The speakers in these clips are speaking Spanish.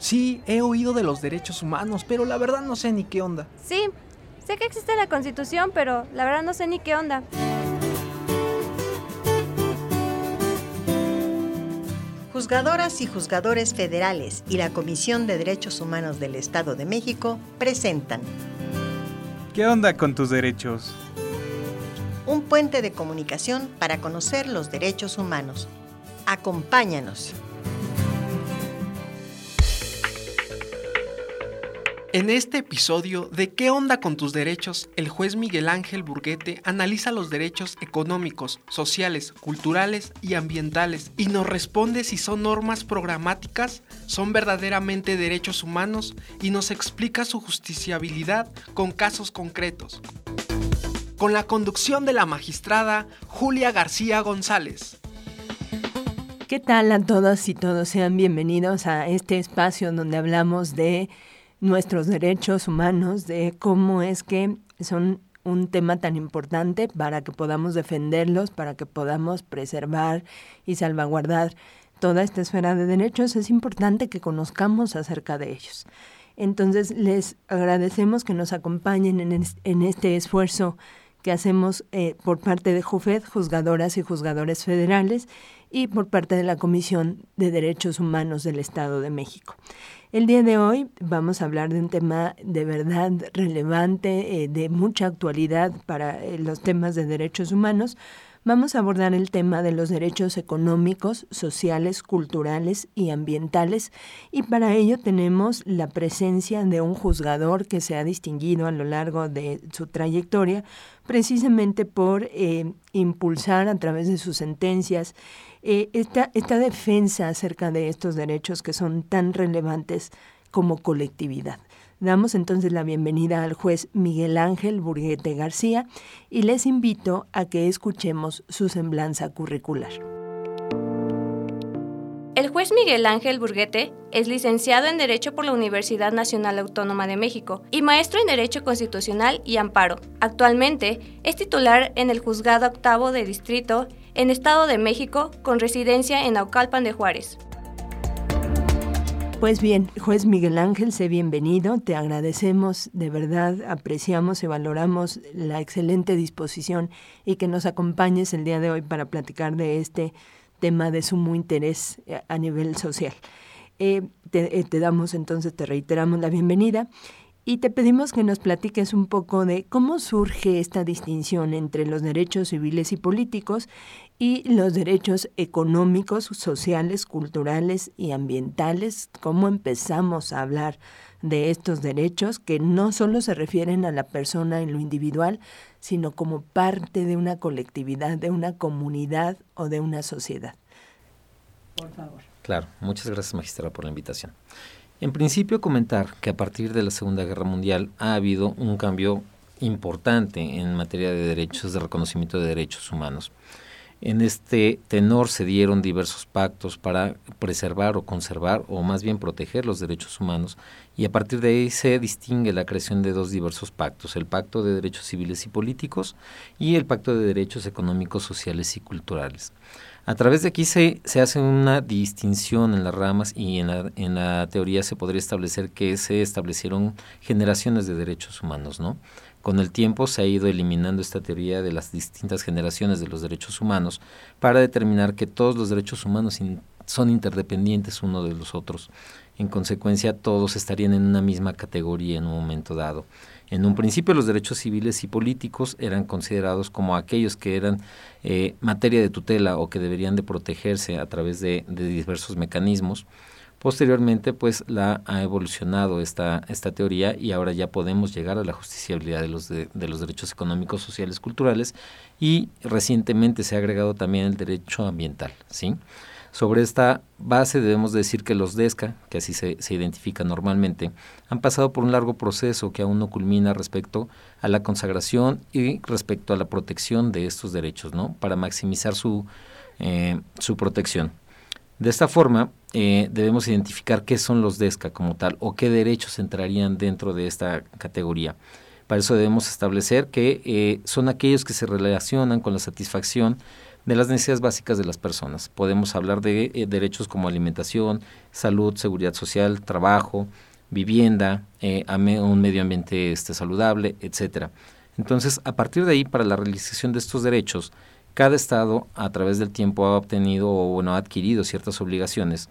Sí, he oído de los derechos humanos, pero la verdad no sé ni qué onda. Sí, sé que existe la Constitución, pero la verdad no sé ni qué onda. Juzgadoras y juzgadores federales y la Comisión de Derechos Humanos del Estado de México presentan ¿Qué onda con tus derechos? un puente de comunicación para conocer los derechos humanos. Acompáñanos. En este episodio de ¿Qué onda con tus derechos? El juez Miguel Ángel Burguete analiza los derechos económicos, sociales, culturales y ambientales y nos responde si son normas programáticas, son verdaderamente derechos humanos y nos explica su justiciabilidad con casos concretos. Con la conducción de la magistrada Julia García González. ¿Qué tal a todos y todos? Sean bienvenidos a este espacio donde hablamos de nuestros derechos humanos, de cómo es que son un tema tan importante para que podamos defenderlos, para que podamos preservar y salvaguardar toda esta esfera de derechos, es importante que conozcamos acerca de ellos. Entonces, les agradecemos que nos acompañen en, este esfuerzo que hacemos eh, por parte de JUFED, juzgadoras y juzgadores federales, y por parte de la Comisión de Derechos Humanos del Estado de México. El día de hoy vamos a hablar de un tema de verdad relevante, eh, de mucha actualidad para eh, los temas de derechos humanos. Vamos a abordar el tema de los derechos económicos, sociales, culturales y ambientales y para ello tenemos la presencia de un juzgador que se ha distinguido a lo largo de su trayectoria precisamente por eh, impulsar a través de sus sentencias eh, esta, esta defensa acerca de estos derechos que son tan relevantes como colectividad. Damos entonces la bienvenida al juez Miguel Ángel Burguete García y les invito a que escuchemos su semblanza curricular. El juez Miguel Ángel Burguete es licenciado en Derecho por la Universidad Nacional Autónoma de México y maestro en Derecho Constitucional y Amparo. Actualmente es titular en el Juzgado Octavo de Distrito en Estado de México con residencia en Aucalpan de Juárez. Pues bien, juez Miguel Ángel, sé bienvenido. Te agradecemos, de verdad, apreciamos y valoramos la excelente disposición y que nos acompañes el día de hoy para platicar de este tema de sumo interés eh, a nivel social. Eh, te, eh, te, damos entonces, te reiteramos la bienvenida y te pedimos que nos platiques un poco de cómo surge esta distinción entre los derechos civiles y políticos y los derechos económicos, sociales, culturales y ambientales, cómo empezamos a hablar de estos derechos que no solo se refieren a la persona en lo individual, sino como parte de una colectividad, de una comunidad o de una sociedad. Por favor. Claro, muchas gracias magistrada por la invitación. En principio comentar que a partir de la Segunda Guerra Mundial ha habido un cambio importante en materia de derechos, de reconocimiento de derechos humanos. En este tenor se dieron diversos pactos para preservar o conservar o más bien proteger los derechos humanos y a partir de ahí se distingue la creación de dos diversos pactos, el Pacto de Derechos Civiles y Políticos y el Pacto de Derechos Económicos, Sociales y Culturales. A través de aquí se, hace una distinción en las ramas y en la, en la teoría se podría establecer que se establecieron generaciones de derechos humanos, ¿no? Con el tiempo se ha ido eliminando esta teoría de las distintas generaciones de los derechos humanos para determinar que todos los derechos humanos son interdependientes uno de los otros. En consecuencia, todos estarían en una misma categoría en un momento dado. En un principio los derechos civiles y políticos eran considerados como aquellos que eran eh, materia de tutela o que deberían de protegerse a través de, diversos mecanismos. Posteriormente, pues la ha evolucionado esta, esta teoría y ahora ya podemos llegar a la justiciabilidad de los, de, los derechos económicos, sociales, culturales y recientemente se ha agregado también el derecho ambiental, ¿sí? Sobre esta base debemos decir que los DESCA, que así se, se identifica normalmente, han pasado por un largo proceso que aún no culmina respecto a la consagración y respecto a la protección de estos derechos, ¿no? Para maximizar su, eh, su protección. De esta forma, eh, debemos identificar qué son los DESCA como tal o qué derechos entrarían dentro de esta categoría. Para eso debemos establecer que eh, son aquellos que se relacionan con la satisfacción de las necesidades básicas de las personas. Podemos hablar de eh, derechos como alimentación, salud, seguridad social, trabajo, vivienda, un medio ambiente este, saludable, etcétera. Entonces, a partir de ahí, para la realización de estos derechos, cada Estado, a través del tiempo, ha obtenido o bueno, ha adquirido ciertas obligaciones,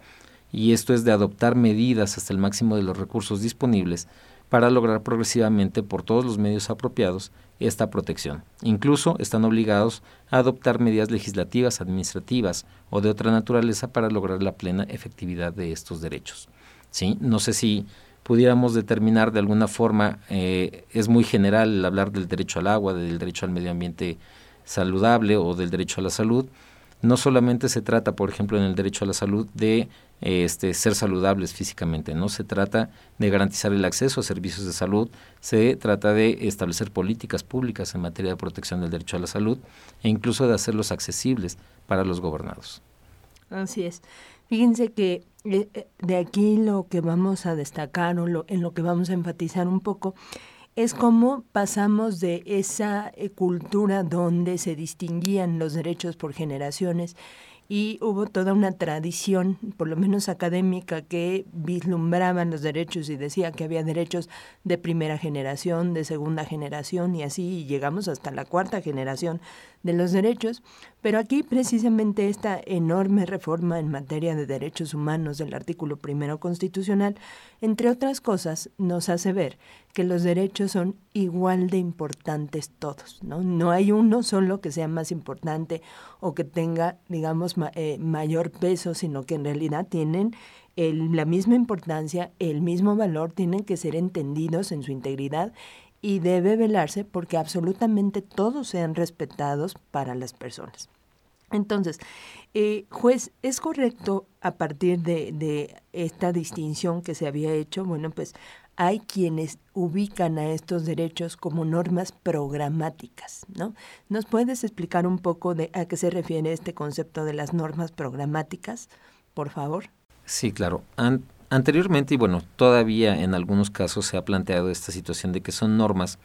y esto es de adoptar medidas hasta el máximo de los recursos disponibles para lograr progresivamente por todos los medios apropiados esta protección. Incluso están obligados a adoptar medidas legislativas, administrativas o de otra naturaleza para lograr la plena efectividad de estos derechos. ¿Sí? No sé si pudiéramos determinar de alguna forma, eh, es muy general hablar del derecho al agua, del derecho al medio ambiente saludable o del derecho a la salud. No solamente se trata, por ejemplo, en el derecho a la salud de este, ser saludables físicamente, no se trata de garantizar el acceso a servicios de salud, se trata de establecer políticas públicas en materia de protección del derecho a la salud e incluso de hacerlos accesibles para los gobernados. Así es. Fíjense que eh, eh, de aquí lo que vamos a destacar o lo, en lo que vamos a enfatizar un poco es cómo pasamos de esa eh, cultura donde se distinguían los derechos por generaciones y hubo toda una tradición, por lo menos académica, que vislumbraban los derechos y decía que había derechos de primera generación, de segunda generación y así llegamos hasta la cuarta generación de los derechos, pero aquí precisamente esta enorme reforma en materia de derechos humanos del artículo primero constitucional, entre otras cosas, nos hace ver que los derechos son igual de importantes todos, ¿no? No hay uno solo que sea más importante o que tenga, digamos, eh, mayor peso, sino que en realidad tienen la misma importancia, el mismo valor, tienen que ser entendidos en su integridad y debe velarse porque absolutamente todos sean respetados para las personas. Entonces, eh, juez, ¿es correcto a partir de, de, esta distinción que se había hecho? Bueno, pues hay quienes ubican a estos derechos como normas programáticas, ¿no? ¿Nos puedes explicar un poco de a qué se refiere este concepto de las normas programáticas, por favor? Sí, claro. Anteriormente, y bueno, todavía en algunos casos se ha planteado esta situación de que son normas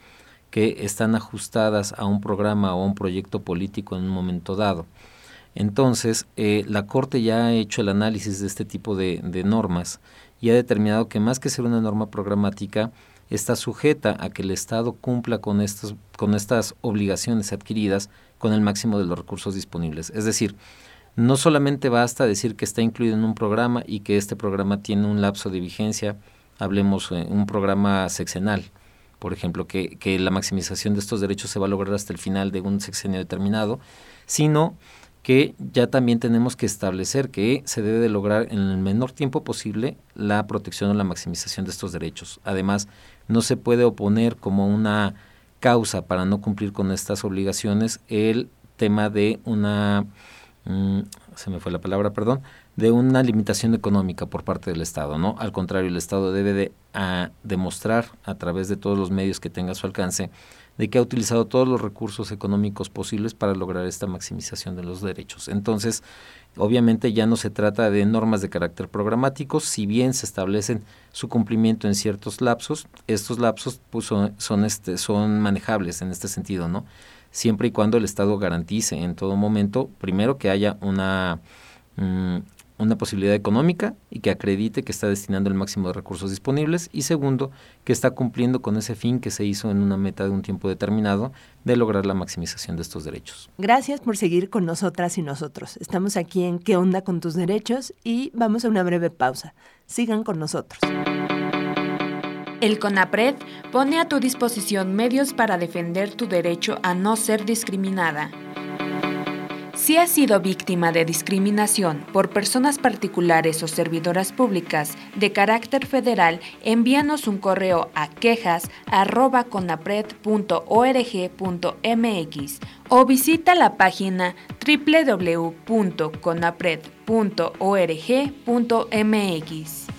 que están ajustadas a un programa o un proyecto político en un momento dado. Entonces, eh, la Corte ya ha hecho el análisis de este tipo de, de, normas y ha determinado que más que ser una norma programática, está sujeta a que el Estado cumpla con, estos, con estas obligaciones adquiridas con el máximo de los recursos disponibles. Es decir, no solamente basta decir que está incluido en un programa y que este programa tiene un lapso de vigencia, hablemos de un programa sexenal, por ejemplo, que, que la maximización de estos derechos se va a lograr hasta el final de un sexenio determinado, sino que ya también tenemos que establecer que se debe de lograr en el menor tiempo posible la protección o la maximización de estos derechos. Además, no se puede oponer como una causa para no cumplir con estas obligaciones el tema de una Mm, se me fue la palabra, perdón, de una limitación económica por parte del Estado, ¿no? Al contrario, el Estado debe de demostrar a través de todos los medios que tenga a su alcance de que ha utilizado todos los recursos económicos posibles para lograr esta maximización de los derechos. Entonces, obviamente ya no se trata de normas de carácter programático, si bien se establecen su cumplimiento en ciertos lapsos, estos lapsos pues, son, son, este, son manejables en este sentido, ¿no? Siempre y cuando el Estado garantice en todo momento, primero, que haya una, mm, una posibilidad económica y que acredite que está destinando el máximo de recursos disponibles y segundo, que está cumpliendo con ese fin que se hizo en una meta de un tiempo determinado de lograr la maximización de estos derechos. Gracias por seguir con nosotras y nosotros. Estamos aquí en ¿Qué onda con tus derechos? y vamos a una breve pausa. Sigan con nosotros. El CONAPRED pone a tu disposición medios para defender tu derecho a no ser discriminada. Si has sido víctima de discriminación por personas particulares o servidoras públicas de carácter federal, envíanos un correo a quejas@conapred.org.mx o visita la página www.conapred.org.mx.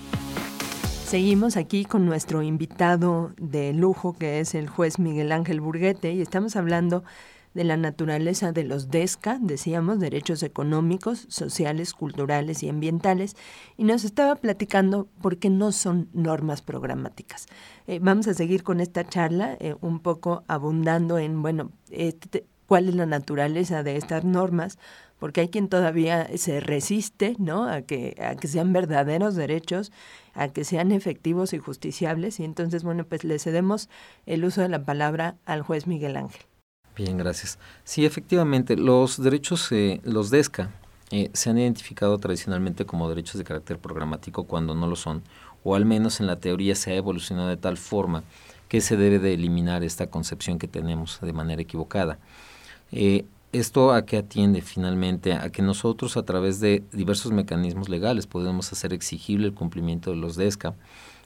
Seguimos aquí con nuestro invitado de lujo, que es el juez Miguel Ángel Burguete, y estamos hablando de la naturaleza de los DESCA, decíamos, derechos económicos, sociales, culturales y ambientales, y nos estaba platicando por qué no son normas programáticas. Eh, vamos a seguir con esta charla, eh, un poco abundando en, bueno, este, cuál es la naturaleza de estas normas, porque hay quien todavía se resiste, ¿no? A que, a que sean verdaderos derechos, a que sean efectivos y justiciables, y entonces, bueno, pues le cedemos el uso de la palabra al juez Miguel Ángel. Bien, gracias. Sí, efectivamente, los derechos, eh, los DESCA, eh, se han identificado tradicionalmente como derechos de carácter programático cuando no lo son, o al menos en la teoría se ha evolucionado de tal forma que se debe de eliminar esta concepción que tenemos de manera equivocada. Eh, ¿Esto a qué atiende finalmente? A que nosotros a través de diversos mecanismos legales podemos hacer exigible el cumplimiento de los DESCA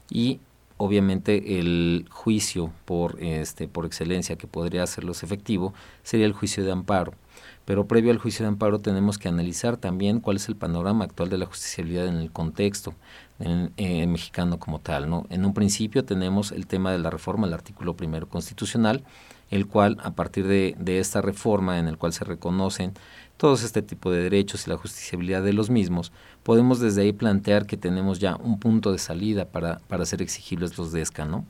y obviamente el juicio por, este, por excelencia que podría hacerlos efectivo sería el juicio de amparo. Pero previo al juicio de amparo tenemos que analizar también cuál es el panorama actual de la justiciabilidad en el contexto eh, mexicano como tal. ¿no? En un principio tenemos el tema de la reforma del artículo primero constitucional, el cual a partir de, esta reforma en el cual se reconocen todos este tipo de derechos y la justiciabilidad de los mismos, podemos desde ahí plantear que tenemos ya un punto de salida para, para hacer exigibles los DESCA, ¿no?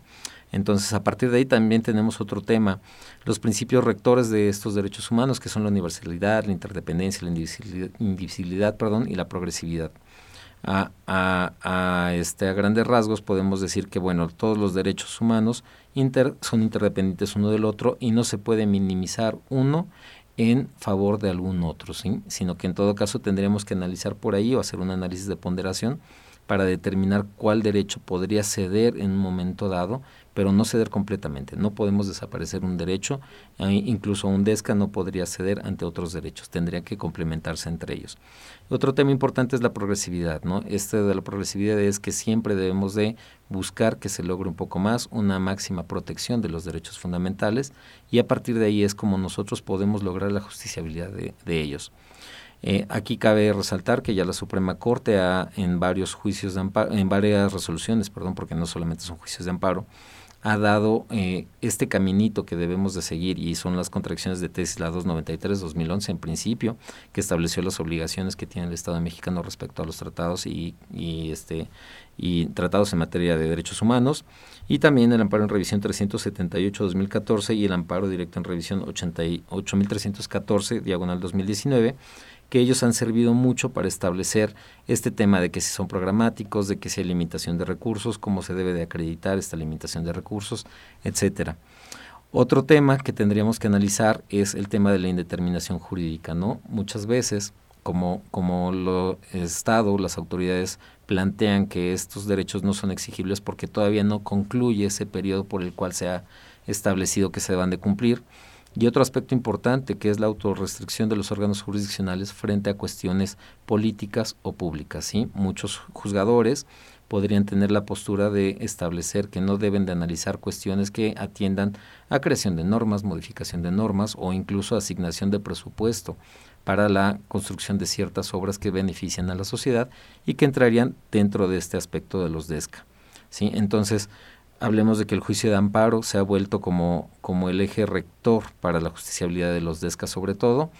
Entonces, a partir de ahí también tenemos otro tema, los principios rectores de estos derechos humanos, que son la universalidad, la interdependencia, la indivisibilidad, perdón, y la progresividad. A, a, a, este, a grandes rasgos podemos decir que bueno, todos los derechos humanos inter, son interdependientes uno del otro y no se puede minimizar uno en favor de algún otro, ¿sí? sino que en todo caso tendríamos que analizar por ahí o hacer un análisis de ponderación para determinar cuál derecho podría ceder en un momento dado pero no ceder completamente. No podemos desaparecer un derecho, incluso un DESCA no podría ceder ante otros derechos, tendría que complementarse entre ellos. Otro tema importante es la progresividad, ¿no? Este de la progresividad es que siempre debemos de buscar que se logre un poco más, una máxima protección de los derechos fundamentales y a partir de ahí es como nosotros podemos lograr la justiciabilidad de, ellos. Eh, aquí cabe resaltar que ya la Suprema Corte ha en varios juicios de amparo, en varias resoluciones, perdón, porque no solamente son juicios de amparo, ha dado eh, este caminito que debemos de seguir y son las contracciones de tesis la 293-2011 en principio, que estableció las obligaciones que tiene el Estado mexicano respecto a los tratados y, este, y tratados en materia de derechos humanos, y también el amparo en revisión 378-2014 y el amparo directo en revisión 88.314, diagonal 2019, que ellos han servido mucho para establecer este tema de que si son programáticos, de que si hay limitación de recursos, cómo se debe de acreditar esta limitación de recursos, etcétera. Otro tema que tendríamos que analizar es el tema de la indeterminación jurídica, ¿no? Muchas veces, como, como lo Estado, las autoridades plantean que estos derechos no son exigibles porque todavía no concluye ese periodo por el cual se ha establecido que se deban de cumplir, y otro aspecto importante que es la autorrestricción de los órganos jurisdiccionales frente a cuestiones políticas o públicas. ¿sí? Muchos juzgadores podrían tener la postura de establecer que no deben de analizar cuestiones que atiendan a creación de normas, modificación de normas o incluso asignación de presupuesto para la construcción de ciertas obras que benefician a la sociedad y que entrarían dentro de este aspecto de los DESCA. ¿sí? Entonces, hablemos de que el juicio de amparo se ha vuelto como, como el eje rector para la justiciabilidad de los DESCA sobre todo,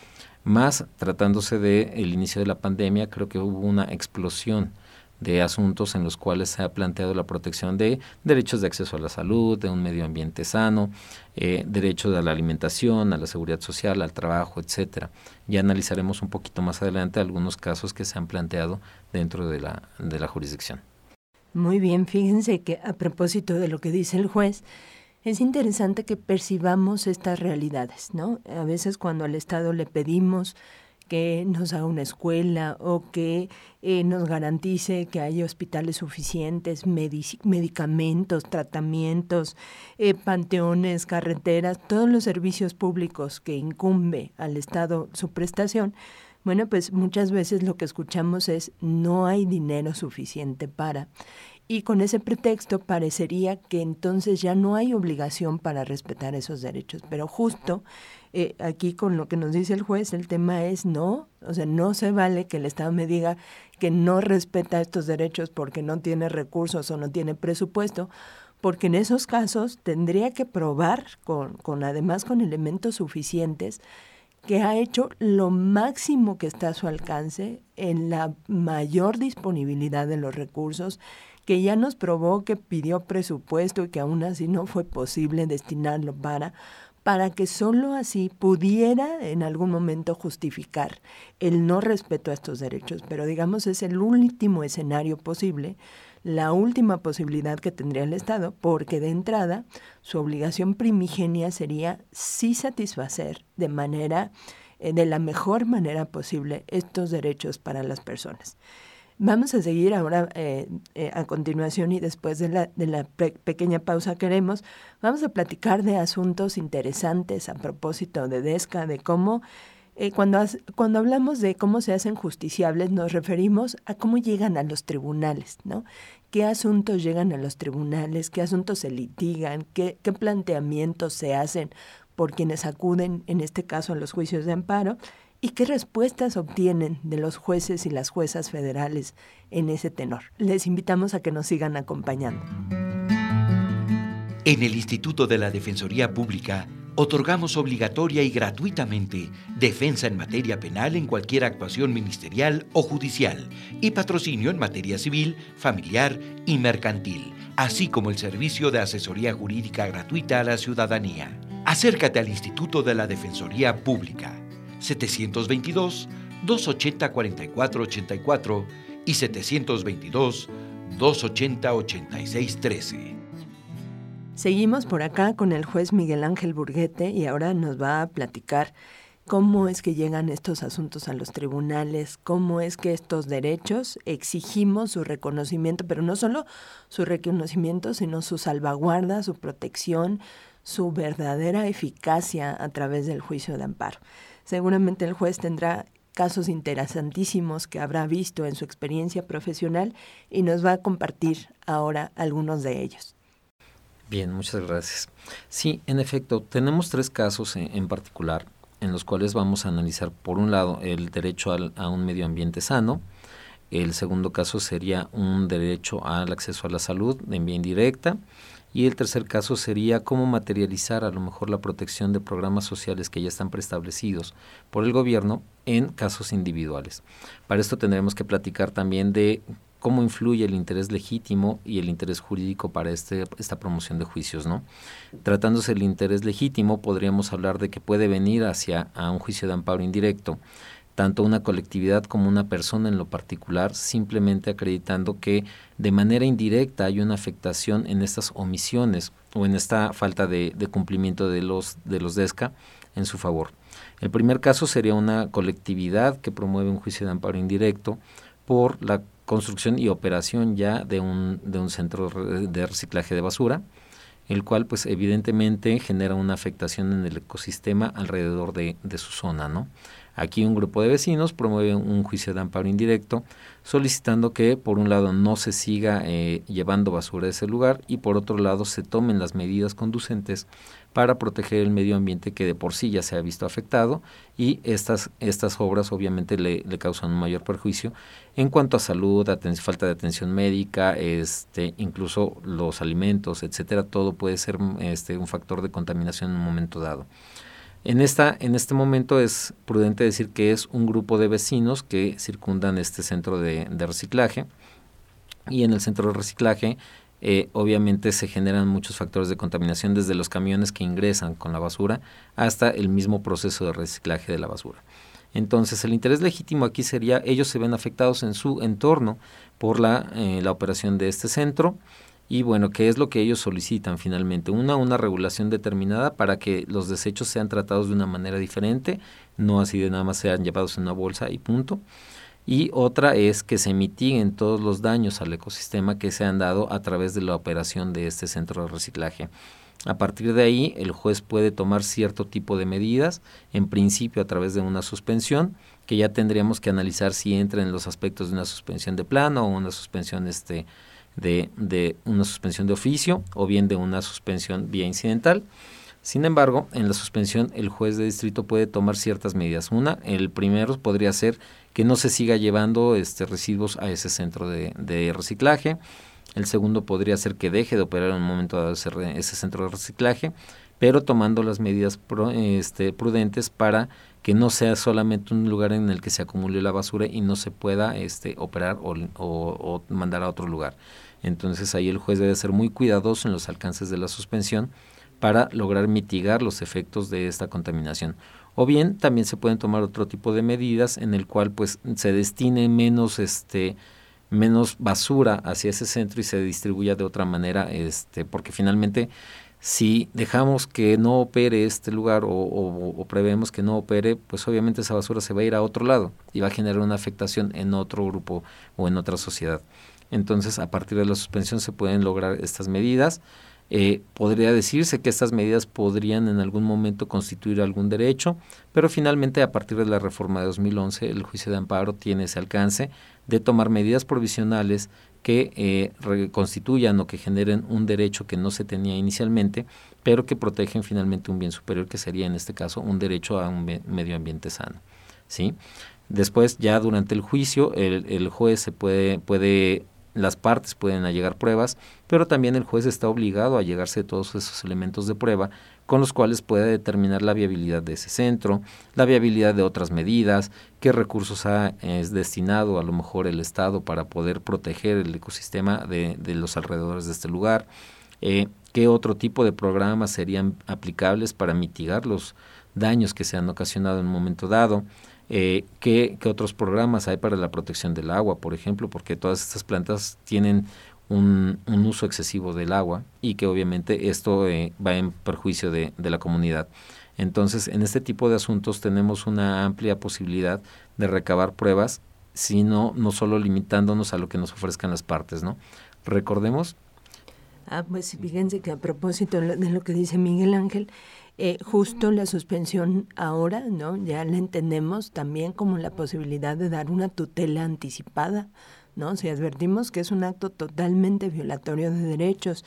más tratándose del el inicio de la pandemia, creo que hubo una explosión de asuntos en los cuales se ha planteado la protección de derechos de acceso a la salud, de un medio ambiente sano, eh, derechos a la alimentación, a la seguridad social, al trabajo, etcétera. Ya analizaremos un poquito más adelante algunos casos que se han planteado dentro de la, de la jurisdicción. Muy bien, fíjense que a propósito de lo que dice el juez, es interesante que percibamos estas realidades, ¿no? A veces cuando al Estado le pedimos que nos haga una escuela o que eh, nos garantice que haya hospitales suficientes, medicamentos, tratamientos, eh, panteones, carreteras, todos los servicios públicos que incumbe al Estado su prestación, bueno, pues muchas veces lo que escuchamos es no hay dinero suficiente para. Y con ese pretexto parecería que entonces ya no hay obligación para respetar esos derechos. Pero justo eh, aquí con lo que nos dice el juez, el tema es no, o sea, no se vale que el Estado me diga que no respeta estos derechos porque no tiene recursos o no tiene presupuesto, porque en esos casos tendría que probar, con, con además con elementos suficientes, que ha hecho lo máximo que está a su alcance en la mayor disponibilidad de los recursos, que ya nos probó que pidió presupuesto y que aún así no fue posible destinarlo para, para que sólo así pudiera en algún momento justificar el no respeto a estos derechos. Pero digamos es el último escenario posible, la última posibilidad que tendría el Estado, porque de entrada su obligación primigenia sería sí satisfacer de manera, eh, de la mejor manera posible estos derechos para las personas. Vamos a seguir ahora eh, eh, a continuación y después de la, de la pequeña pausa que haremos, vamos a platicar de asuntos interesantes a propósito de DESCA, de cómo eh, cuando, cuando hablamos de cómo se hacen justiciables nos referimos a cómo llegan a los tribunales, ¿no? ¿Qué asuntos llegan a los tribunales? ¿Qué asuntos se litigan? ¿Qué, qué planteamientos se hacen por quienes acuden, en este caso, a los juicios de amparo? ¿Y qué respuestas obtienen de los jueces y las juezas federales en ese tenor? Les invitamos a que nos sigan acompañando. En el Instituto de la Defensoría Pública otorgamos obligatoria y gratuitamente defensa en materia penal en cualquier actuación ministerial o judicial y patrocinio en materia civil, familiar y mercantil, así como el servicio de asesoría jurídica gratuita a la ciudadanía. Acércate al Instituto de la Defensoría Pública 722-280-4484 y 722-280-8613. Seguimos por acá con el juez Miguel Ángel Burguete y ahora nos va a platicar cómo es que llegan estos asuntos a los tribunales, cómo es que estos derechos exigimos su reconocimiento, pero no solo su reconocimiento, sino su salvaguarda, su protección, su verdadera eficacia a través del juicio de amparo. Seguramente el juez tendrá casos interesantísimos que habrá visto en su experiencia profesional y nos va a compartir ahora algunos de ellos. Bien, muchas gracias. Sí, en efecto, tenemos tres casos en, particular en los cuales vamos a analizar, por un lado, el derecho a un medio ambiente sano, el segundo caso sería un derecho al acceso a la salud en vía indirecta, y el tercer caso sería cómo materializar a lo mejor la protección de programas sociales que ya están preestablecidos por el gobierno en casos individuales. Para esto tendremos que platicar también de cómo influye el interés legítimo y el interés jurídico para este, esta promoción de juicios, ¿no? Tratándose el interés legítimo, podríamos hablar de que puede venir hacia a un juicio de amparo indirecto tanto una colectividad como una persona en lo particular, simplemente acreditando que de manera indirecta hay una afectación en estas omisiones o en esta falta de, cumplimiento de los, de los DESCA en su favor. El primer caso sería una colectividad que promueve un juicio de amparo indirecto por la construcción y operación ya de un, de un centro de reciclaje de basura, el cual pues evidentemente genera una afectación en el ecosistema alrededor de, de su zona, ¿no? Aquí un grupo de vecinos promueve un juicio de amparo indirecto solicitando que por un lado no se siga eh, llevando basura de ese lugar y por otro lado se tomen las medidas conducentes para proteger el medio ambiente que de por sí ya se ha visto afectado y estas, estas obras obviamente le, causan un mayor perjuicio en cuanto a salud, falta de atención médica, este, incluso los alimentos, etcétera, todo puede ser este, un factor de contaminación en un momento dado. En, esta, en este momento es prudente decir que es un grupo de vecinos que circundan este centro de, reciclaje y en el centro de reciclaje eh, obviamente se generan muchos factores de contaminación desde los camiones que ingresan con la basura hasta el mismo proceso de reciclaje de la basura. Entonces el interés legítimo aquí sería ellos se ven afectados en su entorno por la, eh, la operación de este centro y bueno, ¿qué es lo que ellos solicitan finalmente? Una, una regulación determinada para que los desechos sean tratados de una manera diferente, no así de nada más sean llevados en una bolsa y punto. Y otra es que se mitiguen todos los daños al ecosistema que se han dado a través de la operación de este centro de reciclaje. A partir de ahí, el juez puede tomar cierto tipo de medidas, en principio a través de una suspensión, que ya tendríamos que analizar si entra en los aspectos de una suspensión de plano o una suspensión este, de, de una suspensión de oficio o bien de una suspensión vía incidental. Sin embargo, en la suspensión el juez de distrito puede tomar ciertas medidas. Una, el primero podría ser que no se siga llevando este, residuos a ese centro de, reciclaje. El segundo podría ser que deje de operar en un momento dado ese, ese centro de reciclaje, pero tomando las medidas este, prudentes para que no sea solamente un lugar en el que se acumule la basura y no se pueda este, operar o, o, mandar a otro lugar. Entonces ahí el juez debe ser muy cuidadoso en los alcances de la suspensión para lograr mitigar los efectos de esta contaminación. O bien también se pueden tomar otro tipo de medidas en el cual pues se destine menos este menos basura hacia ese centro y se distribuya de otra manera, este, porque finalmente si dejamos que no opere este lugar o, o, prevemos que no opere, pues obviamente esa basura se va a ir a otro lado y va a generar una afectación en otro grupo o en otra sociedad. Entonces, a partir de la suspensión se pueden lograr estas medidas. Eh, podría decirse que estas medidas podrían en algún momento constituir algún derecho, pero finalmente a partir de la reforma de 2011 el juicio de amparo tiene ese alcance de tomar medidas provisionales que eh, reconstituyan o que generen un derecho que no se tenía inicialmente, pero que protegen finalmente un bien superior, que sería en este caso un derecho a un medio ambiente sano. ¿sí? Después, ya durante el juicio, el, el juez se puede, puede las partes pueden allegar pruebas, pero también el juez está obligado a llegarse todos esos elementos de prueba con los cuales puede determinar la viabilidad de ese centro, la viabilidad de otras medidas, qué recursos ha es destinado a lo mejor el Estado para poder proteger el ecosistema de, de los alrededores de este lugar, eh, qué otro tipo de programas serían aplicables para mitigar los daños que se han ocasionado en un momento dado, eh, ¿qué, otros programas hay para la protección del agua, por ejemplo? Porque todas estas plantas tienen un, uso excesivo del agua y que obviamente esto eh, va en perjuicio de, la comunidad. Entonces, en este tipo de asuntos tenemos una amplia posibilidad de recabar pruebas, sino no solo limitándonos a lo que nos ofrezcan las partes, ¿no? Recordemos. Ah, pues fíjense que a propósito de lo que dice Miguel Ángel, eh, justo la suspensión ahora, ¿no? Ya la entendemos también como la posibilidad de dar una tutela anticipada, ¿no? Si advertimos que es un acto totalmente violatorio de derechos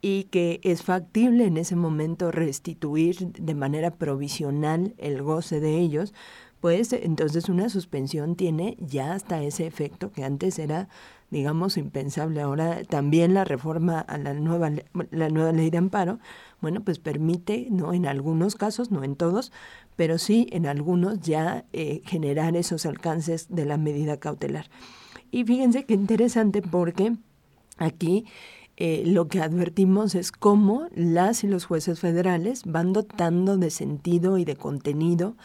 y que es factible en ese momento restituir de manera provisional el goce de ellos, pues entonces una suspensión tiene ya hasta ese efecto que antes era digamos impensable. Ahora también la reforma a la nueva la nueva ley de amparo bueno, pues permite, no en algunos casos, no en todos, pero sí en algunos ya eh, generar esos alcances de la medida cautelar. Y fíjense qué interesante porque aquí eh, lo que advertimos es cómo las y los jueces federales van dotando de sentido y de contenido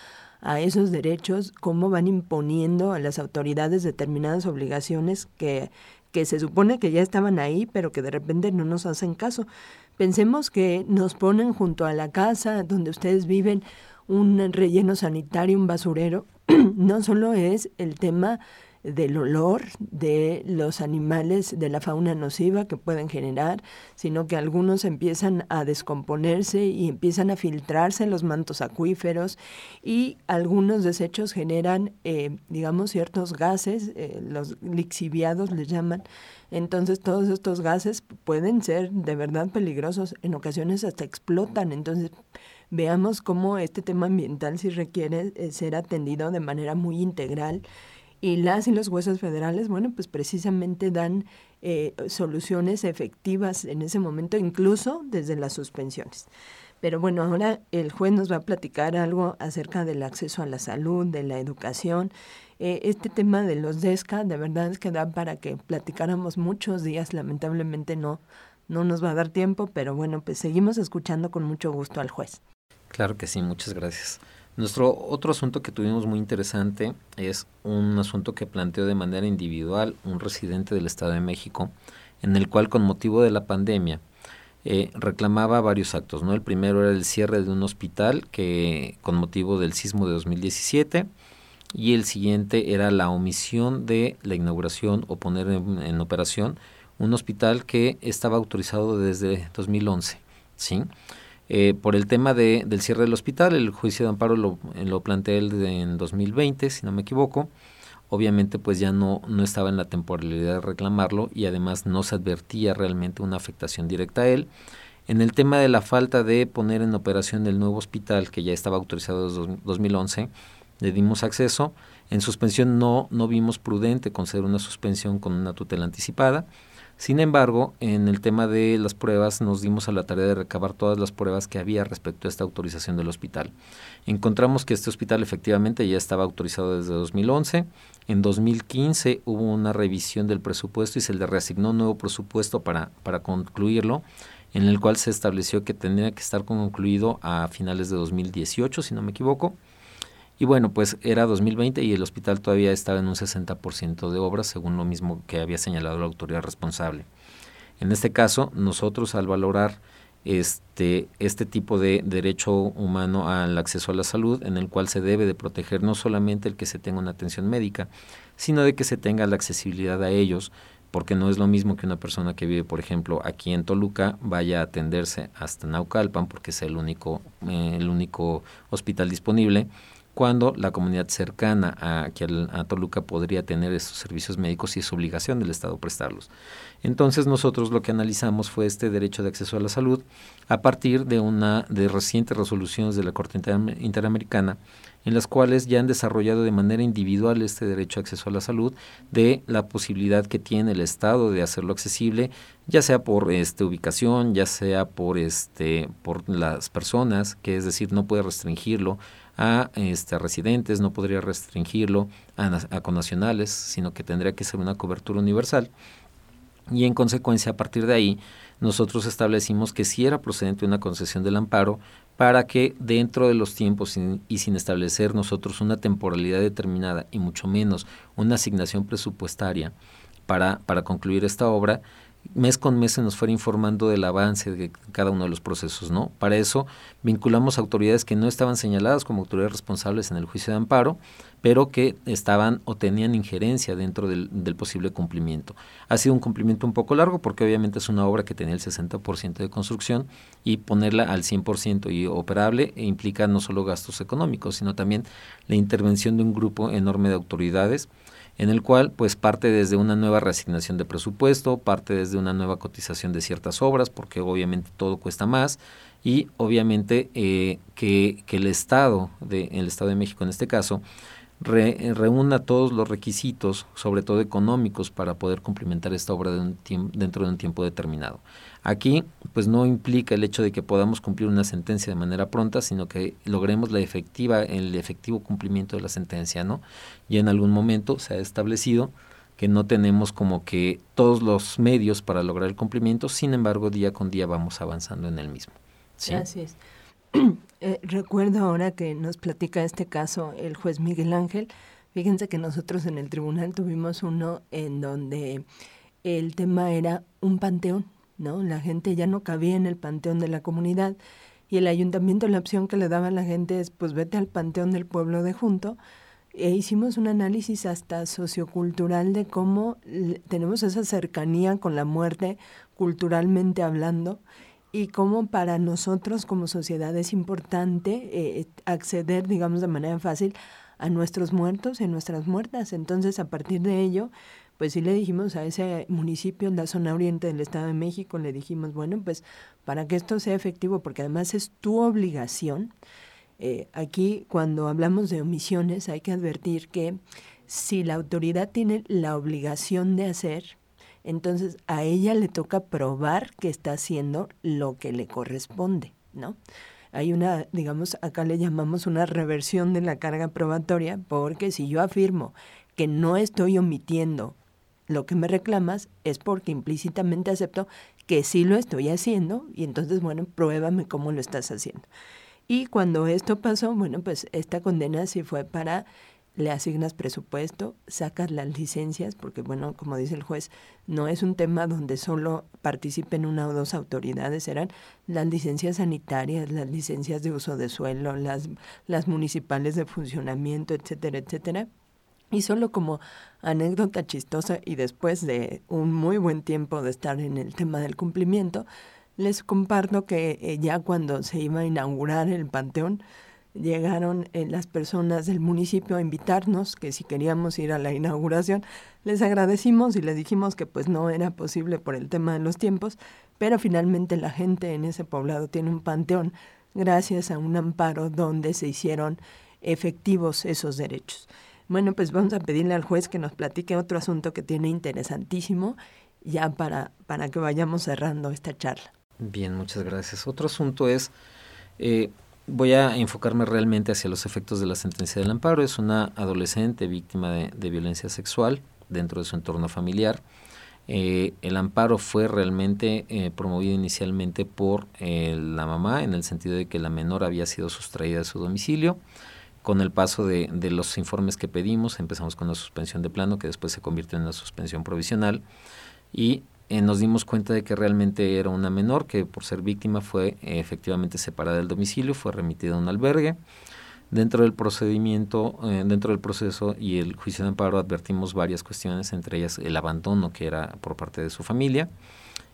a esos derechos, cómo van imponiendo a las autoridades determinadas obligaciones que, que se supone que ya estaban ahí, pero que de repente no nos hacen caso. Pensemos que nos ponen junto a la casa donde ustedes viven un relleno sanitario, un basurero. no solo es el tema del olor de los animales de la fauna nociva que pueden generar, sino que algunos empiezan a descomponerse y empiezan a filtrarse en los mantos acuíferos y algunos desechos generan, eh, digamos, ciertos gases, eh, los lixiviados les llaman. Entonces todos estos gases pueden ser de verdad peligrosos, en ocasiones hasta explotan. Entonces veamos cómo este tema ambiental sí requiere eh, ser atendido de manera muy integral y las y los jueces federales, bueno, pues precisamente dan eh, soluciones efectivas en ese momento, incluso desde las suspensiones. Pero bueno, ahora el juez nos va a platicar algo acerca del acceso a la salud, de la educación. Eh, este tema de los DESCA, de verdad es que da para que platicáramos muchos días, lamentablemente no, no nos va a dar tiempo, pero bueno, pues seguimos escuchando con mucho gusto al juez. Claro que sí, muchas gracias. Nuestro otro asunto que tuvimos muy interesante es un asunto que planteó de manera individual un residente del Estado de México, en el cual con motivo de la pandemia eh, reclamaba varios actos. ¿no? El primero era el cierre de un hospital que con motivo del sismo de 2017 y el siguiente era la omisión de la inauguración o poner en, en operación un hospital que estaba autorizado desde 2011. ¿sí? Eh, por el tema de, del cierre del hospital, el juicio de amparo lo, lo planteé en 2020, si no me equivoco. Obviamente, pues ya no, no estaba en la temporalidad de reclamarlo y además no se advertía realmente una afectación directa a él. En el tema de la falta de poner en operación el nuevo hospital, que ya estaba autorizado desde 2011, le dimos acceso. En suspensión no, no vimos prudente conceder una suspensión con una tutela anticipada sin embargo, en el tema de las pruebas nos dimos a la tarea de recabar todas las pruebas que había respecto a esta autorización del hospital. Encontramos que este hospital efectivamente ya estaba autorizado desde 2011. En 2015 hubo una revisión del presupuesto y se le reasignó un nuevo presupuesto para, para concluirlo. en el cual se estableció que tendría que estar concluido a finales de 2018, si no me equivoco. Y bueno, pues era 2020 y el hospital todavía estaba en un 60% de obras, según lo mismo que había señalado la autoridad responsable. En este caso, nosotros al valorar este, este tipo de derecho humano al acceso a la salud, en el cual se debe de proteger no solamente el que se tenga una atención médica, sino de que se tenga la accesibilidad a ellos, porque no es lo mismo que una persona que vive, por ejemplo, aquí en Toluca vaya a atenderse hasta Naucalpan, porque es el único, eh, el único hospital disponible, cuando la comunidad cercana a, a Toluca podría tener estos servicios médicos y es obligación del Estado prestarlos. Entonces nosotros lo que analizamos fue este derecho de acceso a la salud a partir de una de recientes resoluciones de la Corte Interamericana en las cuales ya han desarrollado de manera individual este derecho a acceso a la salud, de la posibilidad que tiene el Estado de hacerlo accesible, ya sea por este ubicación, ya sea por este por las personas, que es decir, no puede restringirlo a este, residentes, no podría restringirlo a, a conacionales, sino que tendría que ser una cobertura universal. Y en consecuencia, a partir de ahí, nosotros establecimos que si era procedente una concesión del amparo para que dentro de los tiempos y sin establecer nosotros una temporalidad determinada y mucho menos una asignación presupuestaria para, para concluir esta obra, mes con mes se nos fuera informando del avance de cada uno de los procesos, ¿no? Para eso vinculamos autoridades que no estaban señaladas como autoridades responsables en el juicio de amparo, pero que estaban o tenían injerencia dentro del, posible cumplimiento. Ha sido un cumplimiento un poco largo porque obviamente es una obra que tenía el 60% de construcción y ponerla al 100% y operable implica no solo gastos económicos, sino también la intervención de un grupo enorme de autoridades en el cual pues parte desde una nueva reasignación de presupuesto, parte desde una nueva cotización de ciertas obras, porque obviamente todo cuesta más, y obviamente eh, que, que, el Estado, de, el Estado de México en este caso, reúna todos los requisitos, sobre todo económicos, para poder cumplimentar esta obra de un dentro de un tiempo determinado. Aquí, pues no implica el hecho de que podamos cumplir una sentencia de manera pronta, sino que logremos la efectiva, el efectivo cumplimiento de la sentencia, ¿no? Y en algún momento se ha establecido que no tenemos como que todos los medios para lograr el cumplimiento, sin embargo, día con día vamos avanzando en el mismo. ¿sí? Así es. Eh, recuerdo ahora que nos platica este caso el juez Miguel Ángel. Fíjense que nosotros en el tribunal tuvimos uno en donde el tema era un panteón, ¿no? La gente ya no cabía en el panteón de la comunidad y el ayuntamiento la opción que le daba a la gente es pues vete al panteón del pueblo de junto e hicimos un análisis hasta sociocultural de cómo tenemos esa cercanía con la muerte culturalmente hablando y cómo para nosotros como sociedad es importante eh, acceder, digamos, de manera fácil a nuestros muertos y nuestras muertas. Entonces, a partir de ello, pues sí le dijimos a ese municipio en la zona oriente del Estado de México, le dijimos, bueno, pues para que esto sea efectivo, porque además es tu obligación, eh, aquí cuando hablamos de omisiones hay que advertir que si la autoridad tiene la obligación de hacer, entonces a ella le toca probar que está haciendo lo que le corresponde, ¿no? Hay una, digamos, acá le llamamos una reversión de la carga probatoria, porque si yo afirmo que no estoy omitiendo lo que me reclamas, es porque implícitamente acepto que sí lo estoy haciendo y entonces, bueno, pruébame cómo lo estás haciendo. Y cuando esto pasó, bueno, pues esta condena sí fue para le asignas presupuesto, sacas las licencias, porque bueno, como dice el juez, no es un tema donde solo participen una o dos autoridades, eran las licencias sanitarias, las licencias de uso de suelo, las, las municipales de funcionamiento, etcétera, etcétera. Y solo como anécdota chistosa y después de un muy buen tiempo de estar en el tema del cumplimiento, les comparto que eh, ya cuando se iba a inaugurar el panteón, llegaron eh, las personas del municipio a invitarnos, que si queríamos ir a la inauguración, les agradecimos y les dijimos que pues no era posible por el tema de los tiempos, pero finalmente la gente en ese poblado tiene un panteón gracias a un amparo donde se hicieron efectivos esos derechos. Bueno, pues vamos a pedirle al juez que nos platique otro asunto que tiene interesantísimo ya para, para que vayamos cerrando esta charla. Bien, muchas gracias. Otro asunto es... Eh, voy a enfocarme realmente hacia los efectos de la sentencia del amparo. Es una adolescente víctima de, violencia sexual dentro de su entorno familiar. Eh, el amparo fue realmente eh, promovido inicialmente por eh, la mamá, en el sentido de que la menor había sido sustraída de su domicilio. Con el paso de, los informes que pedimos, empezamos con la suspensión de plano, que después se convirtió en una suspensión provisional, y nos dimos cuenta de que realmente era una menor que por ser víctima fue efectivamente separada del domicilio, fue remitida a un albergue. Dentro del procedimiento, eh, dentro del proceso y el juicio de amparo advertimos varias cuestiones, entre ellas el abandono que era por parte de su familia,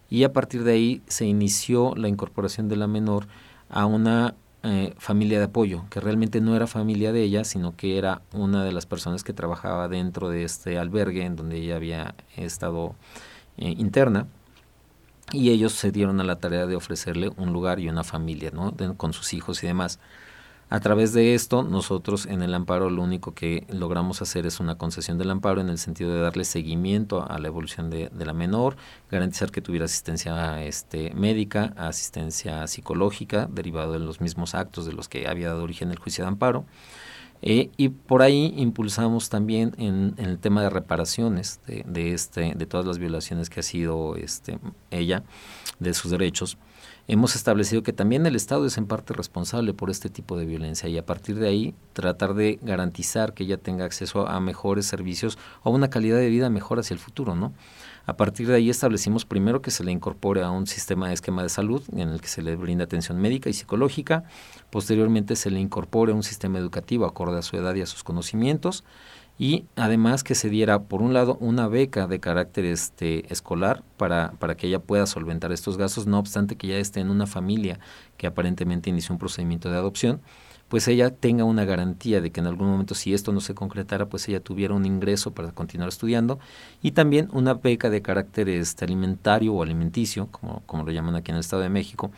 y a partir de ahí se inició la incorporación de la menor a una eh, familia de apoyo, que realmente no era familia de ella, sino que era una de las personas que trabajaba dentro de este albergue en donde ella había estado eh, interna y ellos se dieron a la tarea de ofrecerle un lugar y una familia, con sus hijos y demás. A través de esto, nosotros en el amparo lo único que logramos hacer es una concesión del amparo en el sentido de darle seguimiento a la evolución de, la menor, garantizar que tuviera asistencia este, médica, asistencia psicológica, derivado de los mismos actos de los que había dado origen el juicio de amparo. Eh, y por ahí impulsamos también en, el tema de reparaciones de, de, este, de todas las violaciones que ha sido este, ella, de sus derechos hemos establecido que también el Estado es en parte responsable por este tipo de violencia y a partir de ahí tratar de garantizar que ella tenga acceso a mejores servicios o una calidad de vida mejor hacia el futuro, ¿no? A partir de ahí establecimos primero que se le incorpore a un sistema de esquema de salud en el que se le brinda atención médica y psicológica, posteriormente se le incorpore a un sistema educativo acorde a su edad y a sus conocimientos, y además que se diera, por un lado, una beca de carácter este, escolar para, para que ella pueda solventar estos gastos, no obstante que ya esté en una familia que aparentemente inició un procedimiento de adopción, pues ella tenga una garantía de que en algún momento si esto no se concretara, pues ella tuviera un ingreso para continuar estudiando y también una beca de carácter este, alimentario o alimenticio, como, como lo llaman aquí en el Estado de México,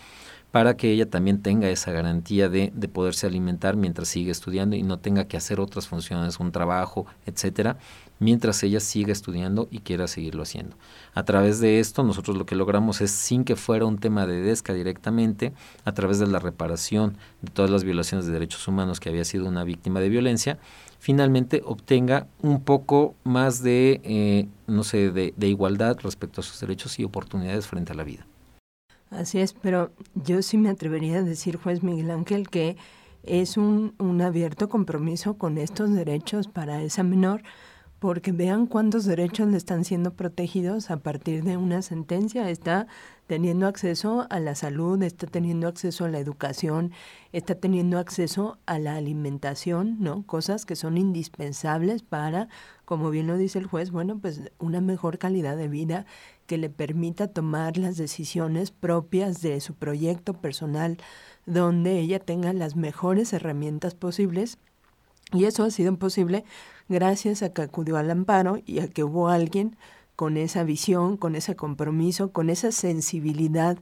para que ella también tenga esa garantía de, de, poderse alimentar mientras sigue estudiando y no tenga que hacer otras funciones, un trabajo, etcétera, mientras ella siga estudiando y quiera seguirlo haciendo. A través de esto, nosotros lo que logramos es, sin que fuera un tema de DESCA directamente, a través de la reparación de todas las violaciones de derechos humanos que había sido una víctima de violencia, finalmente obtenga un poco más de, eh, no sé, de igualdad respecto a sus derechos y oportunidades frente a la vida. Así es, pero yo sí me atrevería a decir, juez Miguel Ángel, que es un, un abierto compromiso con estos derechos para esa menor, porque vean cuántos derechos le están siendo protegidos a partir de una sentencia. Está teniendo acceso a la salud, está teniendo acceso a la educación, está teniendo acceso a la alimentación, ¿no? Cosas que son indispensables para, como bien lo dice el juez, bueno, pues una mejor calidad de vida que le permita tomar las decisiones propias de su proyecto personal, donde ella tenga las mejores herramientas posibles. Y eso ha sido posible gracias a que acudió al amparo y a que hubo alguien con esa visión, con ese compromiso, con esa sensibilidad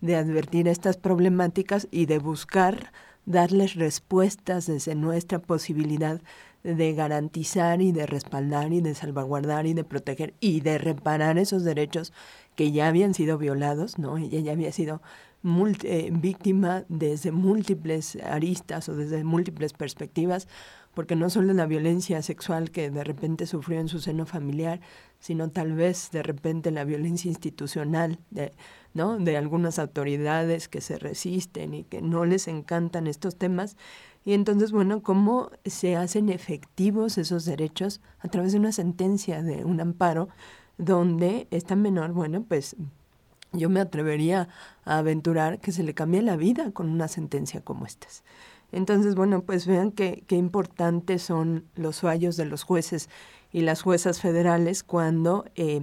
de advertir estas problemáticas y de buscar darles respuestas desde nuestra posibilidad de garantizar y de respaldar y de salvaguardar y de proteger y de reparar esos derechos que ya habían sido violados, ¿no? Ella ya había sido eh, víctima desde múltiples aristas o desde múltiples perspectivas, porque no solo la violencia sexual que de repente sufrió en su seno familiar, sino tal vez de repente la violencia institucional de, ¿no? de algunas autoridades que se resisten y que no les encantan estos temas, y entonces, bueno, ¿cómo se hacen efectivos esos derechos a través de una sentencia, de un amparo, donde esta menor, bueno, pues yo me atrevería a aventurar que se le cambie la vida con una sentencia como esta. Entonces, bueno, pues vean qué, qué importantes son los fallos de los jueces y las juezas federales cuando eh,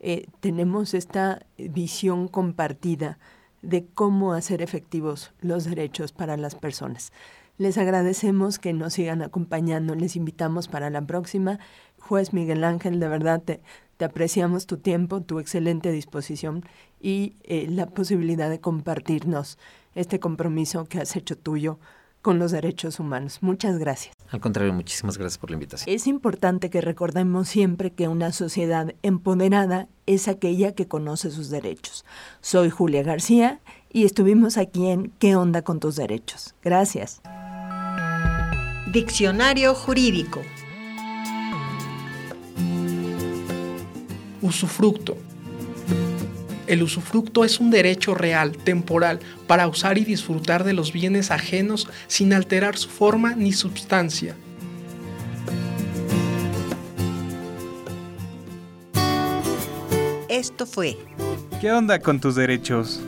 eh, tenemos esta visión compartida de cómo hacer efectivos los derechos para las personas. Les agradecemos que nos sigan acompañando. Les invitamos para la próxima. Juez Miguel Ángel, de verdad te, te apreciamos tu tiempo, tu excelente disposición y eh, la posibilidad de compartirnos este compromiso que has hecho tuyo con los derechos humanos. Muchas gracias. Al contrario, muchísimas gracias por la invitación. Es importante que recordemos siempre que una sociedad empoderada es aquella que conoce sus derechos. Soy Julia García y estuvimos aquí en ¿Qué onda con tus derechos? Gracias. Diccionario Jurídico Usufructo. El usufructo es un derecho real, temporal, para usar y disfrutar de los bienes ajenos sin alterar su forma ni substancia. Esto fue ¿Qué onda con tus derechos?